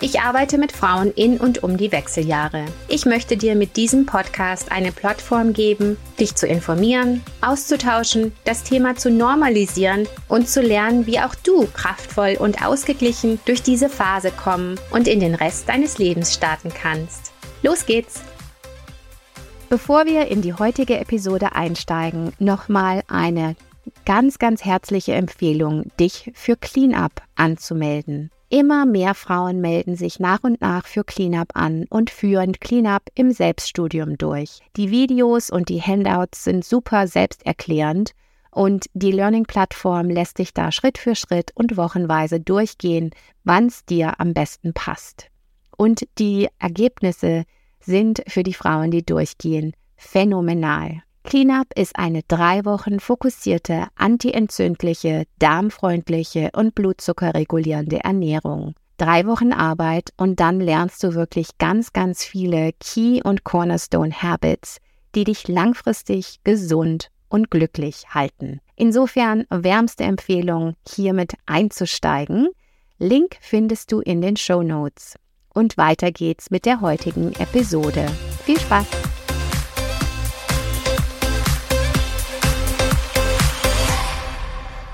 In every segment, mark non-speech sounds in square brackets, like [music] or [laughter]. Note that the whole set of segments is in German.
Ich arbeite mit Frauen in und um die Wechseljahre. Ich möchte dir mit diesem Podcast eine Plattform geben, dich zu informieren, auszutauschen, das Thema zu normalisieren und zu lernen, wie auch du kraftvoll und ausgeglichen durch diese Phase kommen und in den Rest deines Lebens starten kannst. Los geht's! Bevor wir in die heutige Episode einsteigen, nochmal eine ganz, ganz herzliche Empfehlung, dich für Cleanup anzumelden. Immer mehr Frauen melden sich nach und nach für Cleanup an und führen Cleanup im Selbststudium durch. Die Videos und die Handouts sind super selbsterklärend und die Learning-Plattform lässt dich da Schritt für Schritt und wochenweise durchgehen, wann es dir am besten passt. Und die Ergebnisse sind für die Frauen, die durchgehen, phänomenal. Cleanup ist eine drei Wochen fokussierte, antientzündliche, darmfreundliche und blutzuckerregulierende Ernährung. Drei Wochen Arbeit und dann lernst du wirklich ganz, ganz viele Key- und Cornerstone Habits, die dich langfristig gesund und glücklich halten. Insofern wärmste Empfehlung, hiermit einzusteigen. Link findest du in den Show Notes. Und weiter geht's mit der heutigen Episode. Viel Spaß!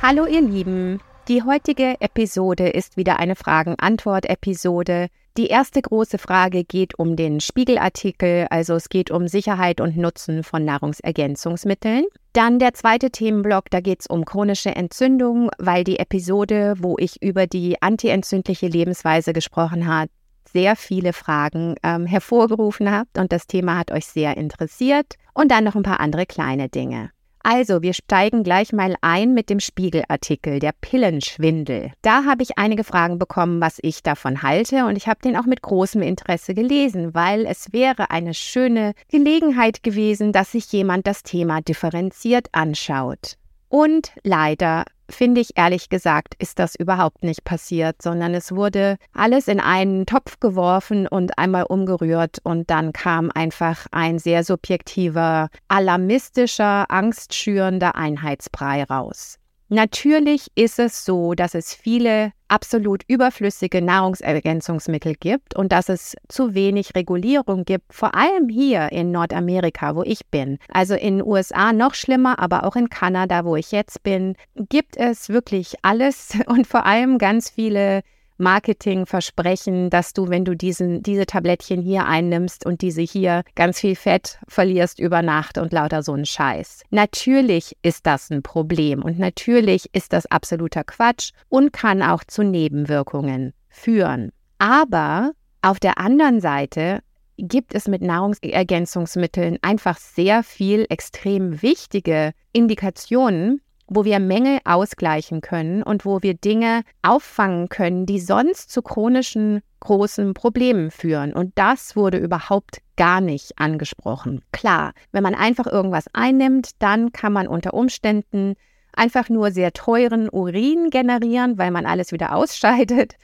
Hallo ihr Lieben, die heutige Episode ist wieder eine Fragen-Antwort-Episode. Die erste große Frage geht um den Spiegelartikel, also es geht um Sicherheit und Nutzen von Nahrungsergänzungsmitteln. Dann der zweite Themenblock, da geht es um chronische Entzündung, weil die Episode, wo ich über die antientzündliche Lebensweise gesprochen habe, sehr viele Fragen ähm, hervorgerufen habt und das Thema hat euch sehr interessiert. Und dann noch ein paar andere kleine Dinge. Also, wir steigen gleich mal ein mit dem Spiegelartikel, der Pillenschwindel. Da habe ich einige Fragen bekommen, was ich davon halte und ich habe den auch mit großem Interesse gelesen, weil es wäre eine schöne Gelegenheit gewesen, dass sich jemand das Thema differenziert anschaut. Und leider finde ich ehrlich gesagt, ist das überhaupt nicht passiert, sondern es wurde alles in einen Topf geworfen und einmal umgerührt und dann kam einfach ein sehr subjektiver, alarmistischer, angstschürender Einheitsbrei raus. Natürlich ist es so, dass es viele absolut überflüssige Nahrungsergänzungsmittel gibt und dass es zu wenig Regulierung gibt, vor allem hier in Nordamerika, wo ich bin. Also in USA noch schlimmer, aber auch in Kanada, wo ich jetzt bin, gibt es wirklich alles [laughs] und vor allem ganz viele Marketingversprechen, dass du, wenn du diesen, diese Tablettchen hier einnimmst und diese hier ganz viel Fett verlierst über Nacht und lauter so ein Scheiß. Natürlich ist das ein Problem und natürlich ist das absoluter Quatsch und kann auch zu Nebenwirkungen führen. Aber auf der anderen Seite gibt es mit Nahrungsergänzungsmitteln einfach sehr viel extrem wichtige Indikationen, wo wir Mängel ausgleichen können und wo wir Dinge auffangen können, die sonst zu chronischen großen Problemen führen. Und das wurde überhaupt gar nicht angesprochen. Klar, wenn man einfach irgendwas einnimmt, dann kann man unter Umständen einfach nur sehr teuren Urin generieren, weil man alles wieder ausscheidet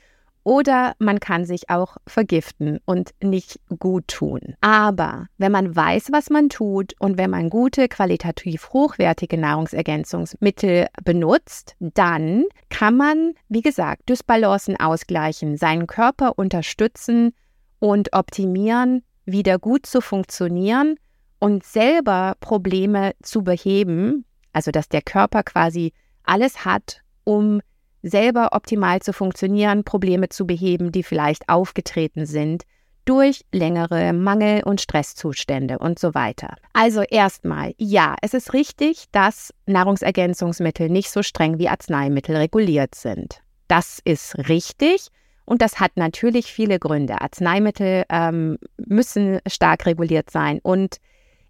oder man kann sich auch vergiften und nicht gut tun. Aber wenn man weiß, was man tut und wenn man gute, qualitativ hochwertige Nahrungsergänzungsmittel benutzt, dann kann man, wie gesagt, Dysbalancen ausgleichen, seinen Körper unterstützen und optimieren, wieder gut zu funktionieren und selber Probleme zu beheben, also dass der Körper quasi alles hat, um selber optimal zu funktionieren, Probleme zu beheben, die vielleicht aufgetreten sind durch längere Mangel- und Stresszustände und so weiter. Also erstmal, ja, es ist richtig, dass Nahrungsergänzungsmittel nicht so streng wie Arzneimittel reguliert sind. Das ist richtig. Und das hat natürlich viele Gründe. Arzneimittel ähm, müssen stark reguliert sein. Und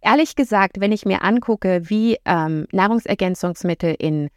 ehrlich gesagt, wenn ich mir angucke, wie ähm, Nahrungsergänzungsmittel in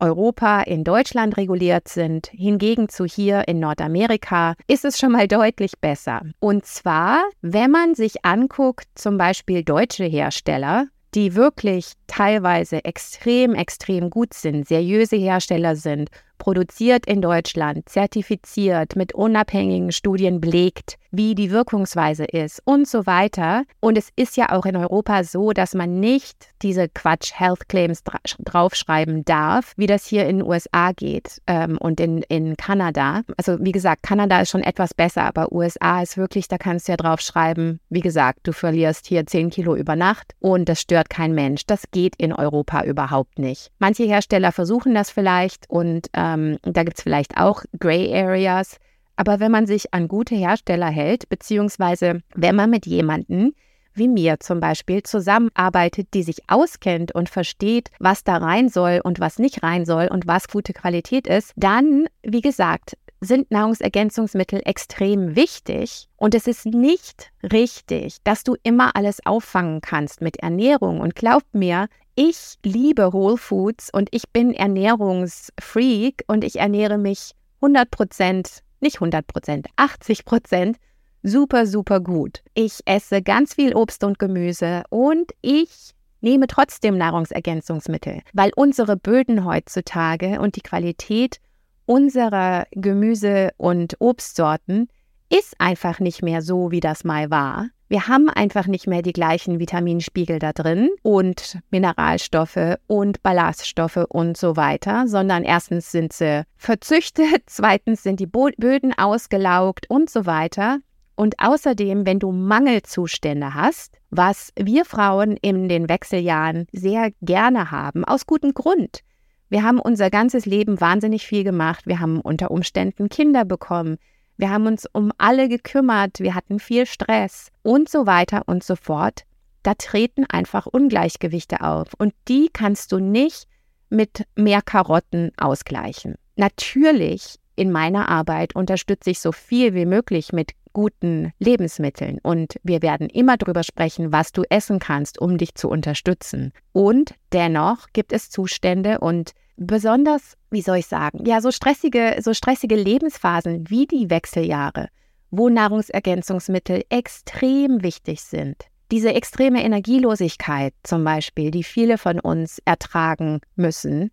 Europa, in Deutschland reguliert sind, hingegen zu hier in Nordamerika, ist es schon mal deutlich besser. Und zwar, wenn man sich anguckt, zum Beispiel deutsche Hersteller, die wirklich teilweise extrem, extrem gut sind, seriöse Hersteller sind, produziert in Deutschland, zertifiziert, mit unabhängigen Studien belegt, wie die Wirkungsweise ist und so weiter. Und es ist ja auch in Europa so, dass man nicht diese Quatsch Health Claims dra draufschreiben darf, wie das hier in den USA geht ähm, und in, in Kanada. Also wie gesagt, Kanada ist schon etwas besser, aber USA ist wirklich, da kannst du ja draufschreiben, wie gesagt, du verlierst hier 10 Kilo über Nacht und das stört kein Mensch. Das geht in Europa überhaupt nicht. Manche Hersteller versuchen das vielleicht und ähm, da gibt es vielleicht auch Gray Areas. Aber wenn man sich an gute Hersteller hält, beziehungsweise wenn man mit jemandem wie mir zum Beispiel zusammenarbeitet, die sich auskennt und versteht, was da rein soll und was nicht rein soll und was gute Qualität ist, dann, wie gesagt, sind Nahrungsergänzungsmittel extrem wichtig und es ist nicht richtig, dass du immer alles auffangen kannst mit Ernährung. Und glaubt mir, ich liebe Whole Foods und ich bin Ernährungsfreak und ich ernähre mich 100 Prozent nicht 100 Prozent, 80 Prozent, super, super gut. Ich esse ganz viel Obst und Gemüse und ich nehme trotzdem Nahrungsergänzungsmittel, weil unsere Böden heutzutage und die Qualität unserer Gemüse- und Obstsorten ist einfach nicht mehr so, wie das mal war. Wir haben einfach nicht mehr die gleichen Vitaminspiegel da drin und Mineralstoffe und Ballaststoffe und so weiter, sondern erstens sind sie verzüchtet, [laughs] zweitens sind die Böden ausgelaugt und so weiter. Und außerdem, wenn du Mangelzustände hast, was wir Frauen in den Wechseljahren sehr gerne haben, aus gutem Grund. Wir haben unser ganzes Leben wahnsinnig viel gemacht. Wir haben unter Umständen Kinder bekommen. Wir haben uns um alle gekümmert, wir hatten viel Stress und so weiter und so fort. Da treten einfach Ungleichgewichte auf und die kannst du nicht mit mehr Karotten ausgleichen. Natürlich in meiner Arbeit unterstütze ich so viel wie möglich mit guten Lebensmitteln und wir werden immer darüber sprechen, was du essen kannst, um dich zu unterstützen. Und dennoch gibt es Zustände und besonders, wie soll ich sagen, ja, so stressige, so stressige Lebensphasen wie die Wechseljahre, wo Nahrungsergänzungsmittel extrem wichtig sind. Diese extreme Energielosigkeit zum Beispiel, die viele von uns ertragen müssen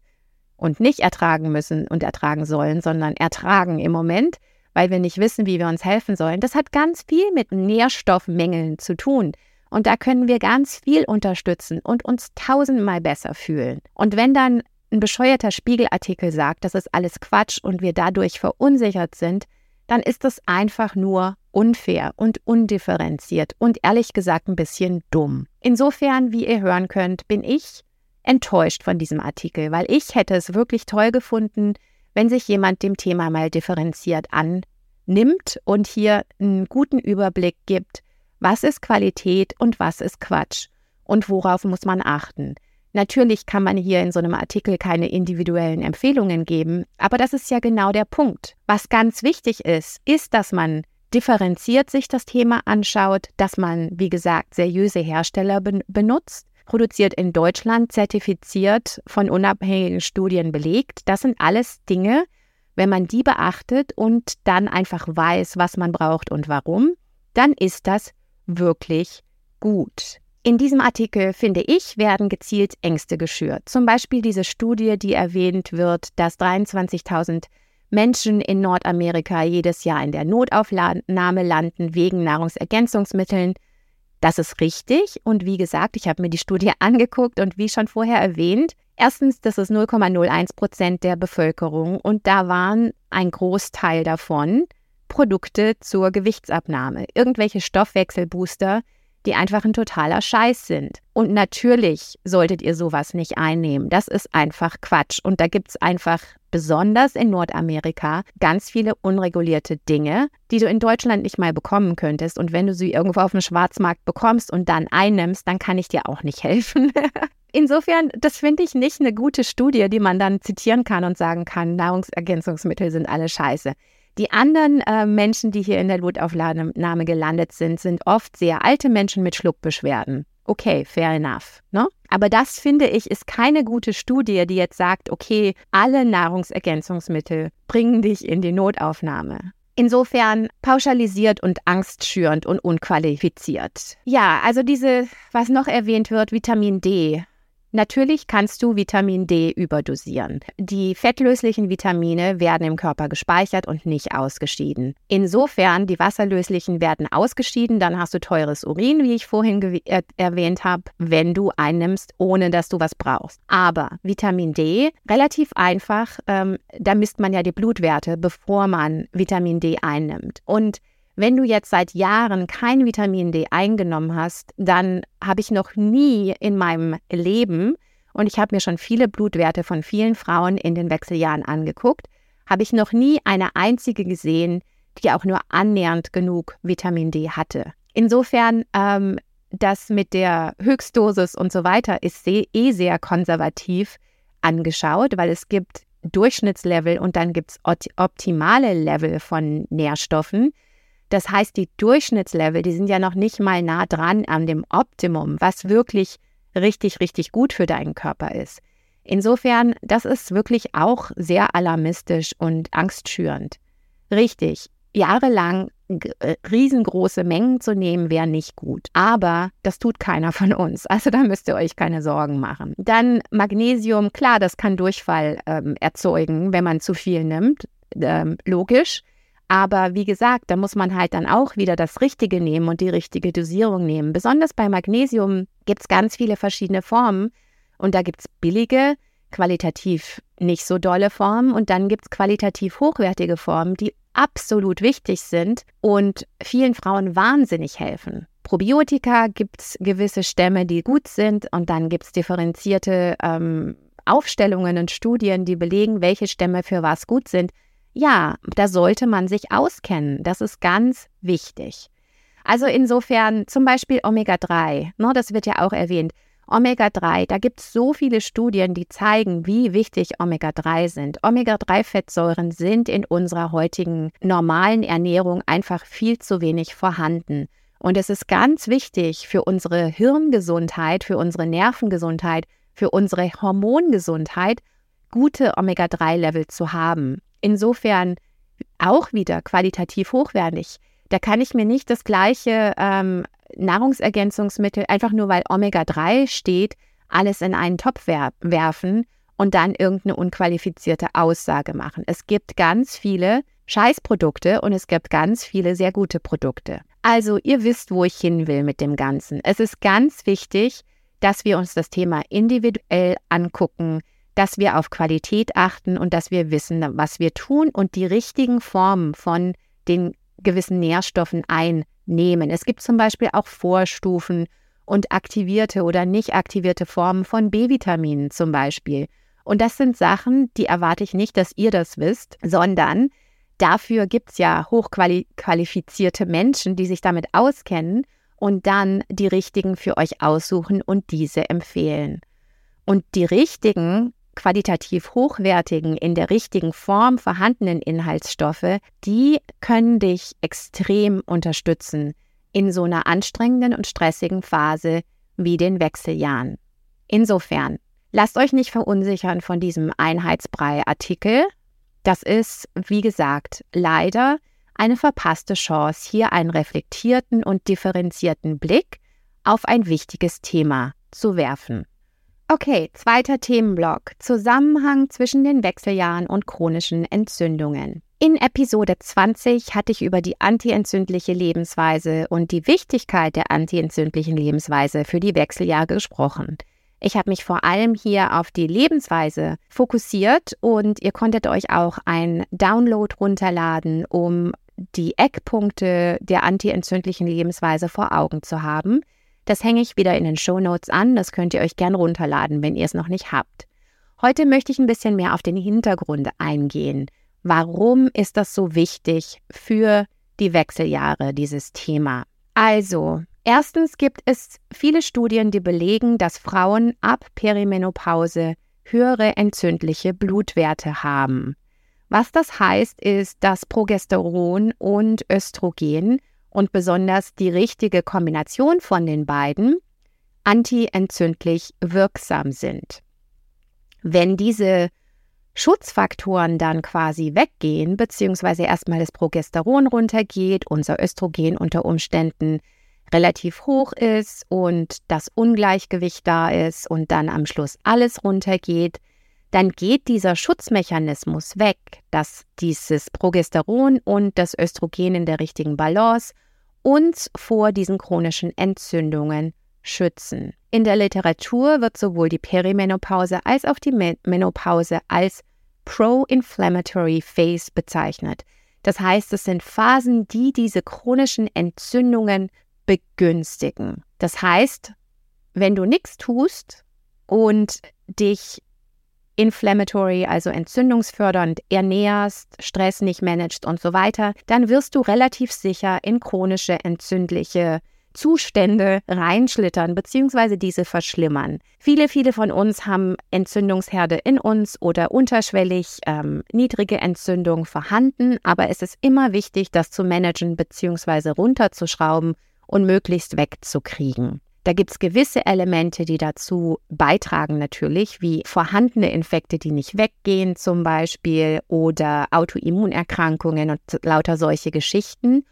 und nicht ertragen müssen und ertragen sollen, sondern ertragen im Moment, weil wir nicht wissen, wie wir uns helfen sollen, das hat ganz viel mit Nährstoffmängeln zu tun. Und da können wir ganz viel unterstützen und uns tausendmal besser fühlen. Und wenn dann ein bescheuerter Spiegelartikel sagt, das ist alles Quatsch und wir dadurch verunsichert sind, dann ist das einfach nur unfair und undifferenziert und ehrlich gesagt ein bisschen dumm. Insofern, wie ihr hören könnt, bin ich enttäuscht von diesem Artikel, weil ich hätte es wirklich toll gefunden, wenn sich jemand dem Thema mal differenziert annimmt und hier einen guten Überblick gibt, was ist Qualität und was ist Quatsch und worauf muss man achten. Natürlich kann man hier in so einem Artikel keine individuellen Empfehlungen geben, aber das ist ja genau der Punkt. Was ganz wichtig ist, ist, dass man differenziert sich das Thema anschaut, dass man, wie gesagt, seriöse Hersteller ben benutzt, produziert in Deutschland, zertifiziert, von unabhängigen Studien belegt. Das sind alles Dinge, wenn man die beachtet und dann einfach weiß, was man braucht und warum, dann ist das wirklich gut. In diesem Artikel, finde ich, werden gezielt Ängste geschürt. Zum Beispiel diese Studie, die erwähnt wird, dass 23.000 Menschen in Nordamerika jedes Jahr in der Notaufnahme landen wegen Nahrungsergänzungsmitteln. Das ist richtig und wie gesagt, ich habe mir die Studie [laughs] angeguckt und wie schon vorher erwähnt, erstens, das ist 0,01 Prozent der Bevölkerung und da waren ein Großteil davon Produkte zur Gewichtsabnahme, irgendwelche Stoffwechselbooster, die einfach ein totaler Scheiß sind. Und natürlich solltet ihr sowas nicht einnehmen. Das ist einfach Quatsch. Und da gibt es einfach besonders in Nordamerika ganz viele unregulierte Dinge, die du in Deutschland nicht mal bekommen könntest. Und wenn du sie irgendwo auf dem Schwarzmarkt bekommst und dann einnimmst, dann kann ich dir auch nicht helfen. [laughs] Insofern, das finde ich nicht eine gute Studie, die man dann zitieren kann und sagen kann, Nahrungsergänzungsmittel sind alle scheiße. Die anderen äh, Menschen, die hier in der Blutaufnahme gelandet sind, sind oft sehr alte Menschen mit Schluckbeschwerden. Okay, fair enough. Ne? Aber das finde ich ist keine gute Studie, die jetzt sagt, okay, alle Nahrungsergänzungsmittel bringen dich in die Notaufnahme. Insofern pauschalisiert und angstschürend und unqualifiziert. Ja, also diese, was noch erwähnt wird, Vitamin D. Natürlich kannst du Vitamin D überdosieren. Die fettlöslichen Vitamine werden im Körper gespeichert und nicht ausgeschieden. Insofern, die wasserlöslichen werden ausgeschieden, dann hast du teures Urin, wie ich vorhin er erwähnt habe, wenn du einnimmst, ohne dass du was brauchst. Aber Vitamin D, relativ einfach, ähm, da misst man ja die Blutwerte, bevor man Vitamin D einnimmt. Und wenn du jetzt seit Jahren kein Vitamin D eingenommen hast, dann habe ich noch nie in meinem Leben, und ich habe mir schon viele Blutwerte von vielen Frauen in den Wechseljahren angeguckt, habe ich noch nie eine einzige gesehen, die auch nur annähernd genug Vitamin D hatte. Insofern, ähm, das mit der Höchstdosis und so weiter ist eh sehr konservativ angeschaut, weil es gibt Durchschnittslevel und dann gibt es optimale Level von Nährstoffen. Das heißt, die Durchschnittslevel, die sind ja noch nicht mal nah dran an dem Optimum, was wirklich richtig, richtig gut für deinen Körper ist. Insofern, das ist wirklich auch sehr alarmistisch und angstschürend. Richtig, jahrelang äh, riesengroße Mengen zu nehmen, wäre nicht gut. Aber das tut keiner von uns. Also da müsst ihr euch keine Sorgen machen. Dann Magnesium, klar, das kann Durchfall ähm, erzeugen, wenn man zu viel nimmt. Ähm, logisch. Aber wie gesagt, da muss man halt dann auch wieder das Richtige nehmen und die richtige Dosierung nehmen. Besonders bei Magnesium gibt es ganz viele verschiedene Formen. Und da gibt es billige, qualitativ nicht so dolle Formen. Und dann gibt es qualitativ hochwertige Formen, die absolut wichtig sind und vielen Frauen wahnsinnig helfen. Probiotika gibt es gewisse Stämme, die gut sind. Und dann gibt es differenzierte ähm, Aufstellungen und Studien, die belegen, welche Stämme für was gut sind. Ja, da sollte man sich auskennen. Das ist ganz wichtig. Also insofern zum Beispiel Omega-3, ne, das wird ja auch erwähnt. Omega-3, da gibt es so viele Studien, die zeigen, wie wichtig Omega-3 sind. Omega-3-Fettsäuren sind in unserer heutigen normalen Ernährung einfach viel zu wenig vorhanden. Und es ist ganz wichtig für unsere Hirngesundheit, für unsere Nervengesundheit, für unsere Hormongesundheit, gute Omega-3-Level zu haben. Insofern auch wieder qualitativ hochwertig. Da kann ich mir nicht das gleiche ähm, Nahrungsergänzungsmittel, einfach nur weil Omega-3 steht, alles in einen Topf wer werfen und dann irgendeine unqualifizierte Aussage machen. Es gibt ganz viele Scheißprodukte und es gibt ganz viele sehr gute Produkte. Also ihr wisst, wo ich hin will mit dem Ganzen. Es ist ganz wichtig, dass wir uns das Thema individuell angucken, dass wir auf Qualität achten und dass wir wissen, was wir tun und die richtigen Formen von den gewissen Nährstoffen einnehmen. Es gibt zum Beispiel auch Vorstufen und aktivierte oder nicht aktivierte Formen von B-Vitaminen zum Beispiel. Und das sind Sachen, die erwarte ich nicht, dass ihr das wisst, sondern dafür gibt es ja hochqualifizierte Menschen, die sich damit auskennen und dann die richtigen für euch aussuchen und diese empfehlen. Und die richtigen qualitativ hochwertigen, in der richtigen Form vorhandenen Inhaltsstoffe, die können dich extrem unterstützen in so einer anstrengenden und stressigen Phase wie den Wechseljahren. Insofern, lasst euch nicht verunsichern von diesem Einheitsbrei-Artikel. Das ist, wie gesagt, leider eine verpasste Chance, hier einen reflektierten und differenzierten Blick auf ein wichtiges Thema zu werfen. Okay, zweiter Themenblock. Zusammenhang zwischen den Wechseljahren und chronischen Entzündungen. In Episode 20 hatte ich über die antientzündliche Lebensweise und die Wichtigkeit der antientzündlichen Lebensweise für die Wechseljahre gesprochen. Ich habe mich vor allem hier auf die Lebensweise fokussiert und ihr konntet euch auch ein Download runterladen, um die Eckpunkte der antientzündlichen Lebensweise vor Augen zu haben. Das hänge ich wieder in den Show Notes an, das könnt ihr euch gern runterladen, wenn ihr es noch nicht habt. Heute möchte ich ein bisschen mehr auf den Hintergrund eingehen. Warum ist das so wichtig für die Wechseljahre, dieses Thema? Also, erstens gibt es viele Studien, die belegen, dass Frauen ab Perimenopause höhere entzündliche Blutwerte haben. Was das heißt, ist, dass Progesteron und Östrogen und besonders die richtige Kombination von den beiden antientzündlich wirksam sind. Wenn diese Schutzfaktoren dann quasi weggehen, beziehungsweise erstmal das Progesteron runtergeht, unser Östrogen unter Umständen relativ hoch ist und das Ungleichgewicht da ist und dann am Schluss alles runtergeht, dann geht dieser Schutzmechanismus weg, dass dieses Progesteron und das Östrogen in der richtigen Balance uns vor diesen chronischen Entzündungen schützen. In der Literatur wird sowohl die Perimenopause als auch die Menopause als Pro-Inflammatory Phase bezeichnet. Das heißt, es sind Phasen, die diese chronischen Entzündungen begünstigen. Das heißt, wenn du nichts tust und dich inflammatory, also entzündungsfördernd ernährst, Stress nicht managst und so weiter, dann wirst du relativ sicher in chronische entzündliche Zustände reinschlittern bzw. diese verschlimmern. Viele, viele von uns haben Entzündungsherde in uns oder unterschwellig ähm, niedrige Entzündung vorhanden, aber es ist immer wichtig, das zu managen bzw. runterzuschrauben und möglichst wegzukriegen. Da gibt es gewisse Elemente, die dazu beitragen natürlich, wie vorhandene Infekte, die nicht weggehen zum Beispiel oder Autoimmunerkrankungen und lauter solche Geschichten.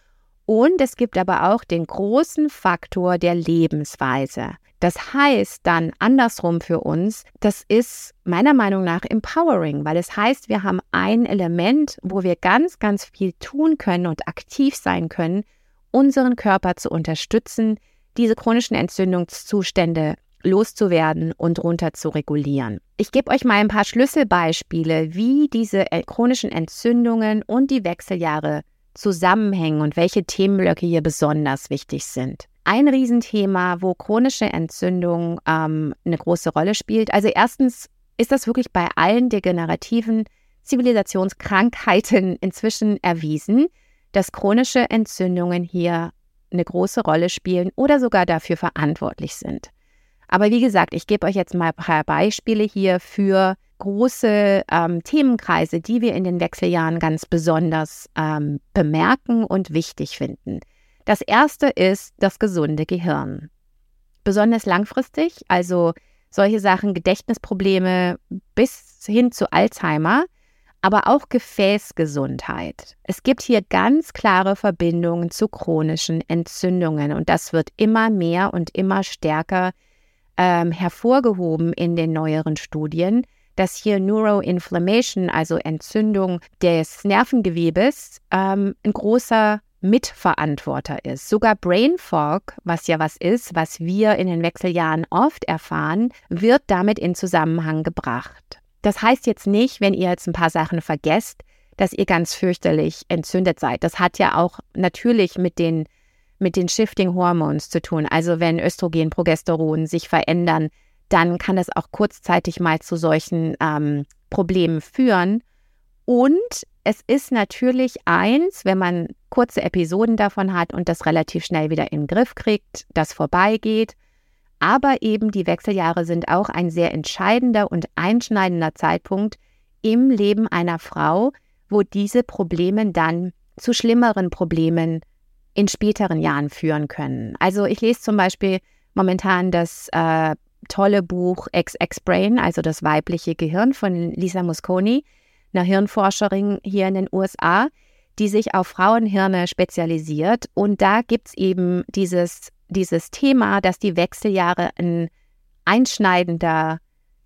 Und es gibt aber auch den großen Faktor der Lebensweise. Das heißt dann andersrum für uns, das ist meiner Meinung nach empowering, weil es heißt, wir haben ein Element, wo wir ganz, ganz viel tun können und aktiv sein können, unseren Körper zu unterstützen, diese chronischen Entzündungszustände loszuwerden und runter zu regulieren. Ich gebe euch mal ein paar Schlüsselbeispiele, wie diese äh, chronischen Entzündungen und die Wechseljahre zusammenhängen und welche Themenblöcke hier besonders wichtig sind. Ein Riesenthema, wo chronische Entzündung ähm, eine große Rolle spielt. Also erstens ist das wirklich bei allen degenerativen Zivilisationskrankheiten inzwischen erwiesen, dass chronische Entzündungen hier eine große Rolle spielen oder sogar dafür verantwortlich sind. Aber wie gesagt, ich gebe euch jetzt mal ein paar Beispiele hier für große ähm, Themenkreise, die wir in den Wechseljahren ganz besonders ähm, bemerken und wichtig finden. Das erste ist das gesunde Gehirn. Besonders langfristig, also solche Sachen, Gedächtnisprobleme bis hin zu Alzheimer, aber auch Gefäßgesundheit. Es gibt hier ganz klare Verbindungen zu chronischen Entzündungen und das wird immer mehr und immer stärker ähm, hervorgehoben in den neueren Studien, dass hier Neuroinflammation, also Entzündung des Nervengewebes, ähm, ein großer Mitverantworter ist. Sogar Brain Fog, was ja was ist, was wir in den Wechseljahren oft erfahren, wird damit in Zusammenhang gebracht. Das heißt jetzt nicht, wenn ihr jetzt ein paar Sachen vergesst, dass ihr ganz fürchterlich entzündet seid. Das hat ja auch natürlich mit den, mit den Shifting Hormones zu tun. Also wenn Östrogen, Progesteron sich verändern, dann kann das auch kurzzeitig mal zu solchen ähm, Problemen führen. Und es ist natürlich eins, wenn man kurze Episoden davon hat und das relativ schnell wieder in den Griff kriegt, das vorbeigeht. Aber eben die Wechseljahre sind auch ein sehr entscheidender und einschneidender Zeitpunkt im Leben einer Frau, wo diese Probleme dann zu schlimmeren Problemen in späteren Jahren führen können. Also ich lese zum Beispiel momentan das äh, tolle Buch XX-Brain, also das weibliche Gehirn von Lisa Musconi, einer Hirnforscherin hier in den USA, die sich auf Frauenhirne spezialisiert. Und da gibt es eben dieses dieses Thema, dass die Wechseljahre ein einschneidender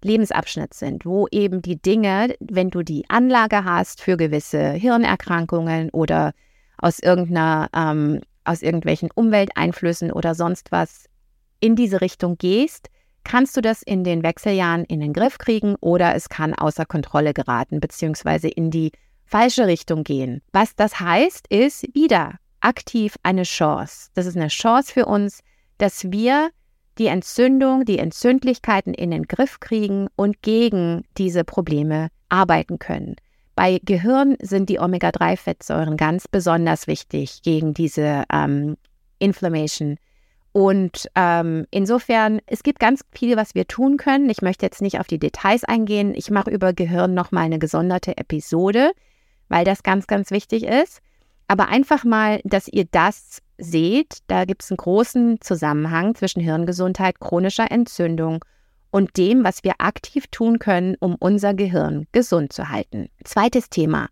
Lebensabschnitt sind, wo eben die Dinge, wenn du die Anlage hast für gewisse Hirnerkrankungen oder aus irgendeiner, ähm, aus irgendwelchen Umwelteinflüssen oder sonst was in diese Richtung gehst, kannst du das in den Wechseljahren in den Griff kriegen oder es kann außer Kontrolle geraten, beziehungsweise in die falsche Richtung gehen. Was das heißt, ist wieder aktiv eine Chance. Das ist eine Chance für uns, dass wir die Entzündung, die Entzündlichkeiten in den Griff kriegen und gegen diese Probleme arbeiten können. Bei Gehirn sind die Omega-3-Fettsäuren ganz besonders wichtig gegen diese ähm, Inflammation. Und ähm, insofern, es gibt ganz viel, was wir tun können. Ich möchte jetzt nicht auf die Details eingehen. Ich mache über Gehirn nochmal eine gesonderte Episode, weil das ganz, ganz wichtig ist. Aber einfach mal, dass ihr das seht, da gibt es einen großen Zusammenhang zwischen Hirngesundheit, chronischer Entzündung und dem, was wir aktiv tun können, um unser Gehirn gesund zu halten. Zweites Thema,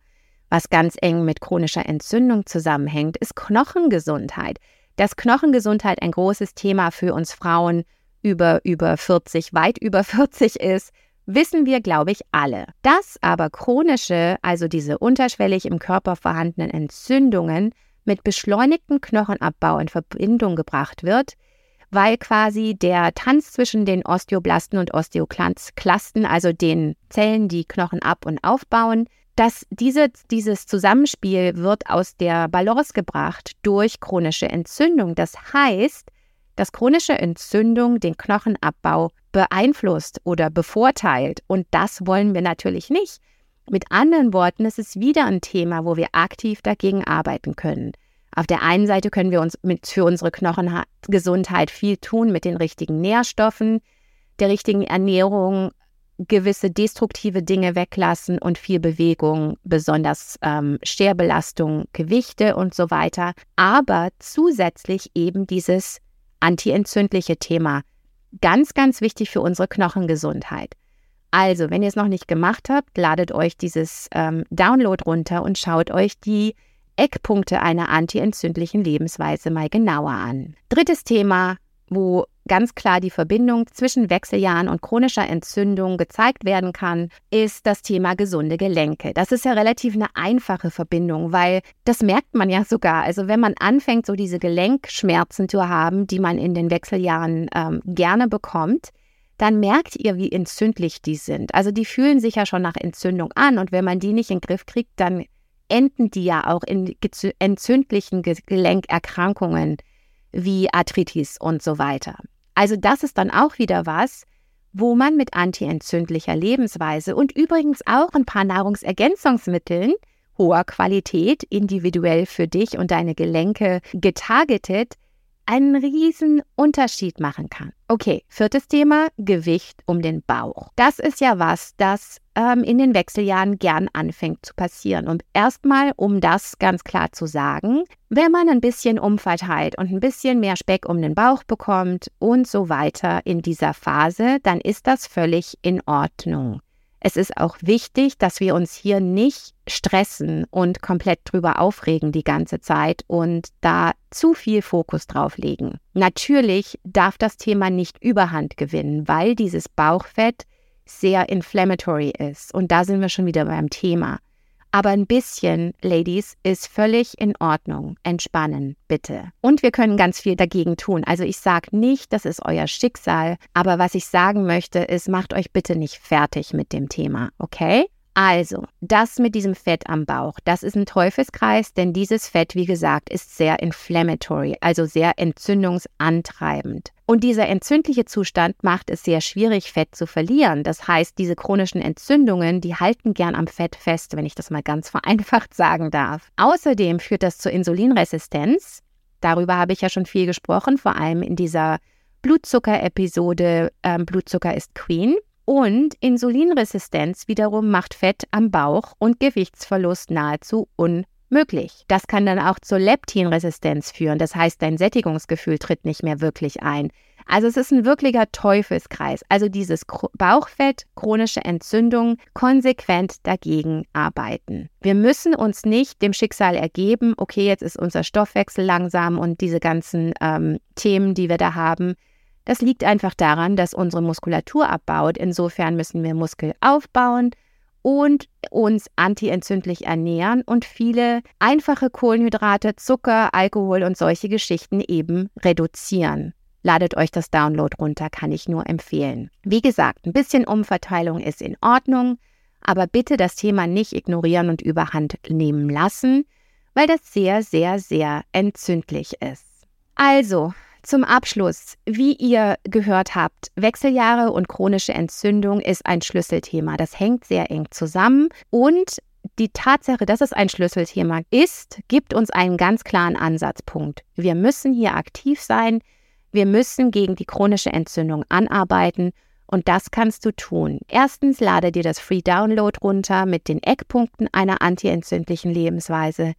was ganz eng mit chronischer Entzündung zusammenhängt, ist Knochengesundheit. Dass Knochengesundheit ein großes Thema für uns Frauen über über 40, weit über 40 ist, wissen wir, glaube ich, alle. Dass aber chronische, also diese unterschwellig im Körper vorhandenen Entzündungen mit beschleunigtem Knochenabbau in Verbindung gebracht wird, weil quasi der Tanz zwischen den Osteoblasten und Osteoklasten, also den Zellen, die Knochen ab- und aufbauen, dass diese, dieses Zusammenspiel wird aus der Balance gebracht durch chronische Entzündung. Das heißt, dass chronische Entzündung den Knochenabbau beeinflusst oder bevorteilt. Und das wollen wir natürlich nicht. Mit anderen Worten, es ist wieder ein Thema, wo wir aktiv dagegen arbeiten können. Auf der einen Seite können wir uns mit, für unsere Knochengesundheit viel tun mit den richtigen Nährstoffen, der richtigen Ernährung, gewisse destruktive Dinge weglassen und viel Bewegung, besonders ähm, Scherbelastung, Gewichte und so weiter. Aber zusätzlich eben dieses antientzündliche Thema. Ganz, ganz wichtig für unsere Knochengesundheit. Also, wenn ihr es noch nicht gemacht habt, ladet euch dieses ähm, Download runter und schaut euch die Eckpunkte einer antientzündlichen Lebensweise mal genauer an. Drittes Thema, wo ganz klar die Verbindung zwischen Wechseljahren und chronischer Entzündung gezeigt werden kann, ist das Thema gesunde Gelenke. Das ist ja relativ eine einfache Verbindung, weil das merkt man ja sogar. Also wenn man anfängt, so diese Gelenkschmerzen zu haben, die man in den Wechseljahren ähm, gerne bekommt, dann merkt ihr, wie entzündlich die sind. Also die fühlen sich ja schon nach Entzündung an und wenn man die nicht in den Griff kriegt, dann enden die ja auch in entzündlichen Gelenkerkrankungen wie Arthritis und so weiter. Also das ist dann auch wieder was, wo man mit antientzündlicher Lebensweise und übrigens auch ein paar Nahrungsergänzungsmitteln hoher Qualität, individuell für dich und deine Gelenke getargetet, einen riesen Unterschied machen kann. Okay, viertes Thema, Gewicht um den Bauch. Das ist ja was, das ähm, in den Wechseljahren gern anfängt zu passieren. Und erstmal, um das ganz klar zu sagen, wenn man ein bisschen umverteilt und ein bisschen mehr Speck um den Bauch bekommt und so weiter in dieser Phase, dann ist das völlig in Ordnung. Es ist auch wichtig, dass wir uns hier nicht stressen und komplett drüber aufregen die ganze Zeit und da zu viel Fokus drauf legen. Natürlich darf das Thema nicht überhand gewinnen, weil dieses Bauchfett sehr inflammatory ist. Und da sind wir schon wieder beim Thema. Aber ein bisschen, Ladies, ist völlig in Ordnung. Entspannen, bitte. Und wir können ganz viel dagegen tun. Also ich sage nicht, das ist euer Schicksal, aber was ich sagen möchte, ist, macht euch bitte nicht fertig mit dem Thema, okay? Also, das mit diesem Fett am Bauch, das ist ein Teufelskreis, denn dieses Fett, wie gesagt, ist sehr inflammatory, also sehr entzündungsantreibend. Und dieser entzündliche Zustand macht es sehr schwierig, Fett zu verlieren. Das heißt, diese chronischen Entzündungen, die halten gern am Fett fest, wenn ich das mal ganz [laughs] vereinfacht sagen darf. Außerdem führt das zur Insulinresistenz. Darüber habe ich ja schon viel gesprochen, vor allem in dieser Blutzucker-Episode ähm, Blutzucker ist Queen. Und Insulinresistenz wiederum macht Fett am Bauch und Gewichtsverlust nahezu unmöglich. Das kann dann auch zur Leptinresistenz führen, das heißt, dein Sättigungsgefühl tritt nicht mehr wirklich ein. Also es ist ein wirklicher Teufelskreis. Also dieses Bauchfett, chronische Entzündung, konsequent dagegen arbeiten. Wir müssen uns nicht dem Schicksal ergeben, okay, jetzt ist unser Stoffwechsel langsam und diese ganzen ähm, Themen, die wir da haben, das liegt einfach daran, dass unsere Muskulatur abbaut. Insofern müssen wir Muskel aufbauen und uns antientzündlich ernähren und viele einfache Kohlenhydrate, Zucker, Alkohol und solche Geschichten eben reduzieren. Ladet euch das Download runter, kann ich nur empfehlen. Wie gesagt, ein bisschen Umverteilung ist in Ordnung, aber bitte das Thema nicht ignorieren und überhand nehmen lassen, weil das sehr, sehr, sehr entzündlich ist. Also, zum Abschluss, wie ihr gehört habt, Wechseljahre und chronische Entzündung ist ein Schlüsselthema. Das hängt sehr eng zusammen und die Tatsache, dass es ein Schlüsselthema ist, gibt uns einen ganz klaren Ansatzpunkt. Wir müssen hier aktiv sein. Wir müssen gegen die chronische Entzündung anarbeiten und das kannst du tun. Erstens lade dir das Free Download runter mit den Eckpunkten einer antientzündlichen Lebensweise.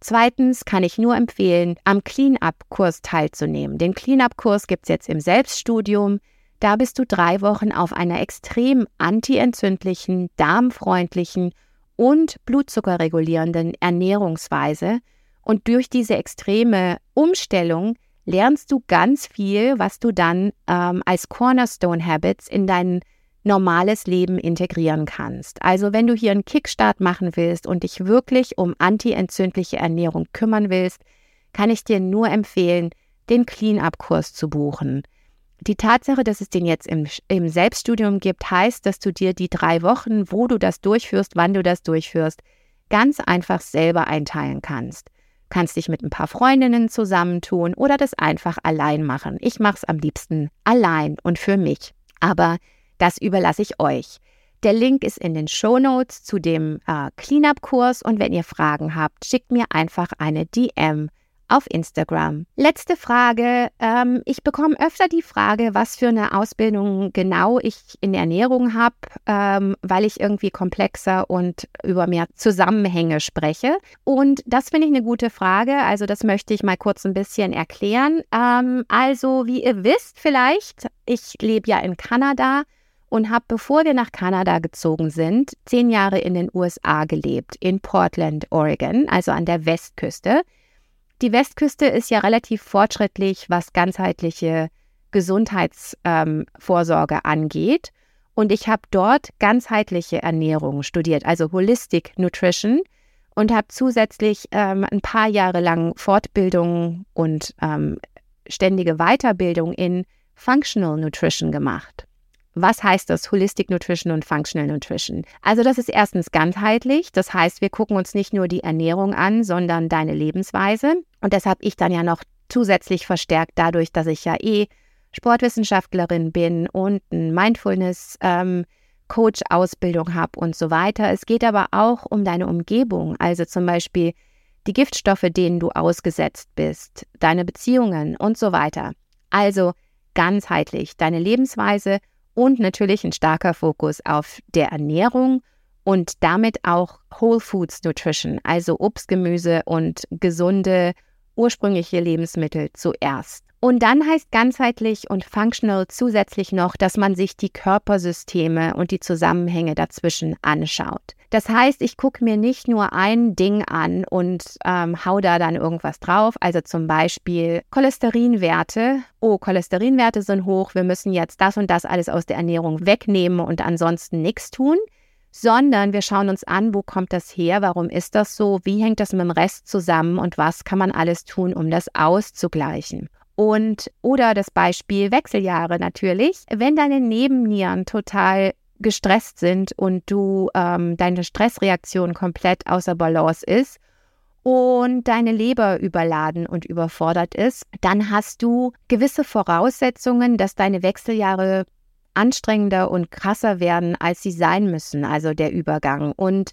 Zweitens kann ich nur empfehlen, am Clean-up-Kurs teilzunehmen. Den Clean-up-Kurs gibt es jetzt im Selbststudium. Da bist du drei Wochen auf einer extrem antientzündlichen, darmfreundlichen und blutzuckerregulierenden Ernährungsweise Und durch diese extreme Umstellung lernst du ganz viel, was du dann ähm, als Cornerstone Habits in dein normales Leben integrieren kannst. Also wenn du hier einen Kickstart machen willst und dich wirklich um antientzündliche Ernährung kümmern willst, kann ich dir nur empfehlen, den Clean-up-Kurs zu buchen. Die Tatsache, dass es den jetzt im, im Selbststudium gibt, heißt, dass du dir die drei Wochen, wo du das durchführst, wann du das durchführst, ganz einfach selber einteilen kannst. Kannst dich mit ein paar Freundinnen zusammentun oder das einfach allein machen. Ich mache es am liebsten allein und für mich. Aber das überlasse ich euch. Der Link ist in den Show Notes zu dem äh, Cleanup-Kurs und wenn ihr Fragen habt, schickt mir einfach eine DM auf Instagram. Letzte Frage. Ähm, ich bekomme öfter die Frage, was für eine Ausbildung genau ich in der Ernährung habe, ähm, weil ich irgendwie komplexer und über mehr Zusammenhänge spreche. Und das finde ich eine gute Frage. Also das möchte ich mal kurz ein bisschen erklären. Ähm, also wie ihr wisst vielleicht, ich lebe ja in Kanada und habe, bevor wir nach Kanada gezogen sind, zehn Jahre in den USA gelebt, in Portland, Oregon, also an der Westküste. Die Westküste ist ja relativ fortschrittlich, was ganzheitliche Gesundheitsvorsorge ähm, angeht. Und ich habe dort ganzheitliche Ernährung studiert, also Holistic Nutrition und habe zusätzlich ähm, ein paar Jahre lang Fortbildung und ähm, ständige Weiterbildung in Functional Nutrition gemacht. Was heißt das Holistic Nutrition und Functional Nutrition? Also das ist erstens ganzheitlich. Das heißt, wir gucken uns nicht nur die Ernährung an, sondern deine Lebensweise. Und das habe ich dann ja noch zusätzlich verstärkt dadurch, dass ich ja eh Sportwissenschaftlerin bin und ein Mindfulness ähm, habe und so weiter. Es geht aber auch um deine Umgebung, also zum Beispiel die Giftstoffe, denen du ausgesetzt bist, deine Beziehungen und so weiter. Also ganzheitlich deine Lebensweise und natürlich ein starker Fokus auf der Ernährung und damit auch Whole Foods Nutrition, also Obst, Gemüse und gesunde ursprüngliche Lebensmittel zuerst. Und dann heißt ganzheitlich und functional zusätzlich noch, dass man sich die Körpersysteme und die Zusammenhänge dazwischen anschaut. Das heißt, ich gucke mir nicht nur ein Ding an und ähm, hau da dann irgendwas drauf. Also zum Beispiel Cholesterinwerte. Oh, Cholesterinwerte sind hoch. Wir müssen jetzt das und das alles aus der Ernährung wegnehmen und ansonsten nichts tun sondern wir schauen uns an, wo kommt das her, warum ist das so, wie hängt das mit dem Rest zusammen und was kann man alles tun, um das auszugleichen. Und oder das Beispiel Wechseljahre natürlich. Wenn deine Nebennieren total gestresst sind und du ähm, deine Stressreaktion komplett außer Balance ist und deine Leber überladen und überfordert ist, dann hast du gewisse Voraussetzungen, dass deine Wechseljahre anstrengender und krasser werden, als sie sein müssen, also der Übergang. Und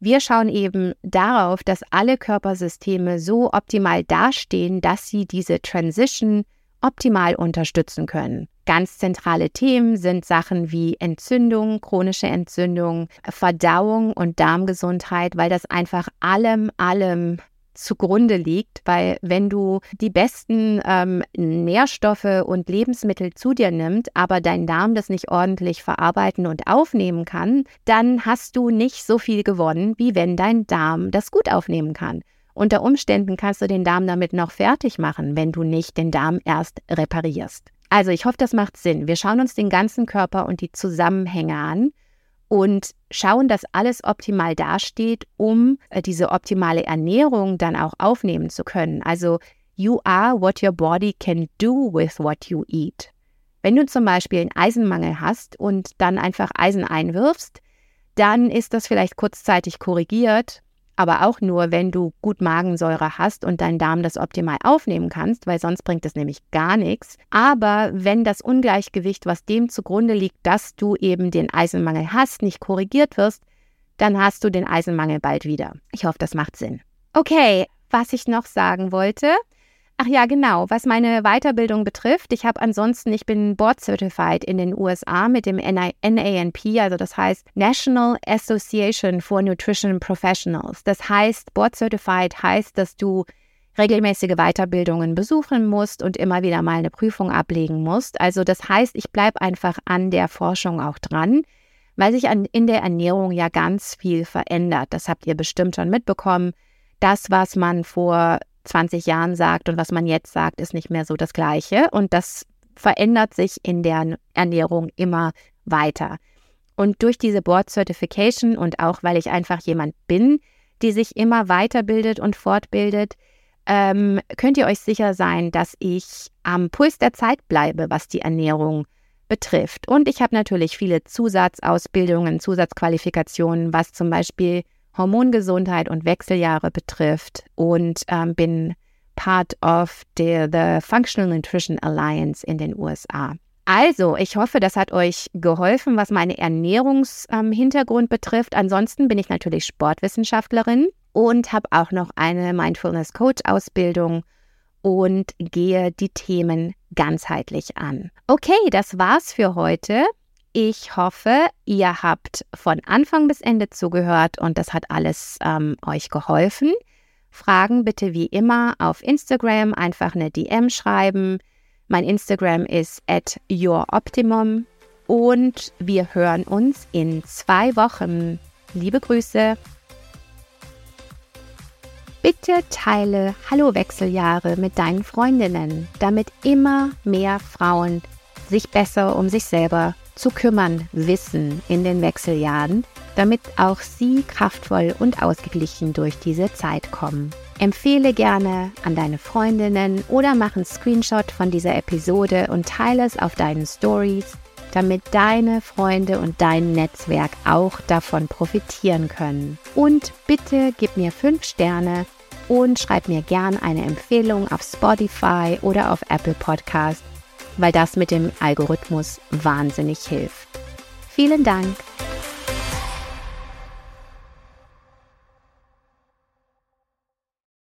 wir schauen eben darauf, dass alle Körpersysteme so optimal dastehen, dass sie diese Transition optimal unterstützen können. Ganz zentrale Themen sind Sachen wie Entzündung, chronische Entzündung, Verdauung und Darmgesundheit, weil das einfach allem, allem zugrunde liegt, weil wenn du die besten ähm, Nährstoffe und Lebensmittel zu dir nimmst, aber dein Darm das nicht ordentlich verarbeiten und aufnehmen kann, dann hast du nicht so viel gewonnen, wie wenn dein Darm das gut aufnehmen kann. Unter Umständen kannst du den Darm damit noch fertig machen, wenn du nicht den Darm erst reparierst. Also ich hoffe, das macht Sinn. Wir schauen uns den ganzen Körper und die Zusammenhänge an und schauen, dass alles optimal dasteht, um äh, diese optimale Ernährung dann auch aufnehmen zu können. Also you are what your body can do with what you eat. Wenn du zum Beispiel einen Eisenmangel hast und dann einfach Eisen einwirfst, dann ist das vielleicht kurzzeitig korrigiert aber auch nur, wenn du gut Magensäure hast und dein Darm das optimal aufnehmen kannst, weil sonst bringt es nämlich gar nichts. Aber wenn das Ungleichgewicht, was dem zugrunde liegt, dass du eben den Eisenmangel hast, nicht korrigiert wirst, dann hast du den Eisenmangel bald wieder. Ich hoffe, das macht Sinn. Okay, was ich noch sagen wollte, Ach ja, genau. Was meine Weiterbildung betrifft, ich habe ansonsten, ich bin Board Certified in den USA mit dem NANP, also das heißt National Association for Nutrition Professionals. Das heißt, Board Certified heißt, dass du regelmäßige Weiterbildungen besuchen musst und immer wieder mal eine Prüfung ablegen musst. Also das heißt, ich bleibe einfach an der Forschung auch dran, weil sich an, in der Ernährung ja ganz viel verändert. Das habt ihr bestimmt schon mitbekommen das, was man vor 20 Jahren sagt und was man jetzt sagt, ist nicht mehr so das Gleiche. Und das verändert sich in der Ernährung immer weiter. Und durch diese Board Certification und auch weil ich einfach jemand bin, die sich immer weiterbildet und fortbildet, ähm, könnt ihr euch sicher sein, dass ich am Puls der Zeit bleibe, was die Ernährung betrifft. Und ich habe natürlich viele Zusatzausbildungen, Zusatzqualifikationen, was zum Beispiel Hormongesundheit und Wechseljahre betrifft und ähm, bin part of the, the Functional Nutrition Alliance in den USA. Also, ich hoffe, das hat euch geholfen, was meine Ernährungshintergrund ähm, betrifft. Ansonsten bin ich natürlich Sportwissenschaftlerin und habe auch noch eine Mindfulness Coach Ausbildung und gehe die Themen ganzheitlich an. Okay, das war's für heute. Ich hoffe, ihr habt von Anfang bis Ende zugehört und das hat alles ähm, euch geholfen. Fragen bitte wie immer auf Instagram einfach eine DM schreiben. Mein Instagram ist at youroptimum und wir hören uns in zwei Wochen. Liebe Grüße. Bitte teile Hallo Wechseljahre mit deinen Freundinnen, damit immer mehr Frauen sich besser um sich selber zu kümmern wissen in den Wechseljahren, damit auch sie kraftvoll und ausgeglichen durch diese Zeit kommen. Empfehle gerne an deine Freundinnen oder mach einen Screenshot von dieser Episode und teile es auf deinen Stories, damit deine Freunde und dein Netzwerk auch davon profitieren können. Und bitte gib mir 5 Sterne und schreib mir gern eine Empfehlung auf Spotify oder auf Apple Podcast, weil das mit dem Algorithmus wahnsinnig hilft. Vielen Dank.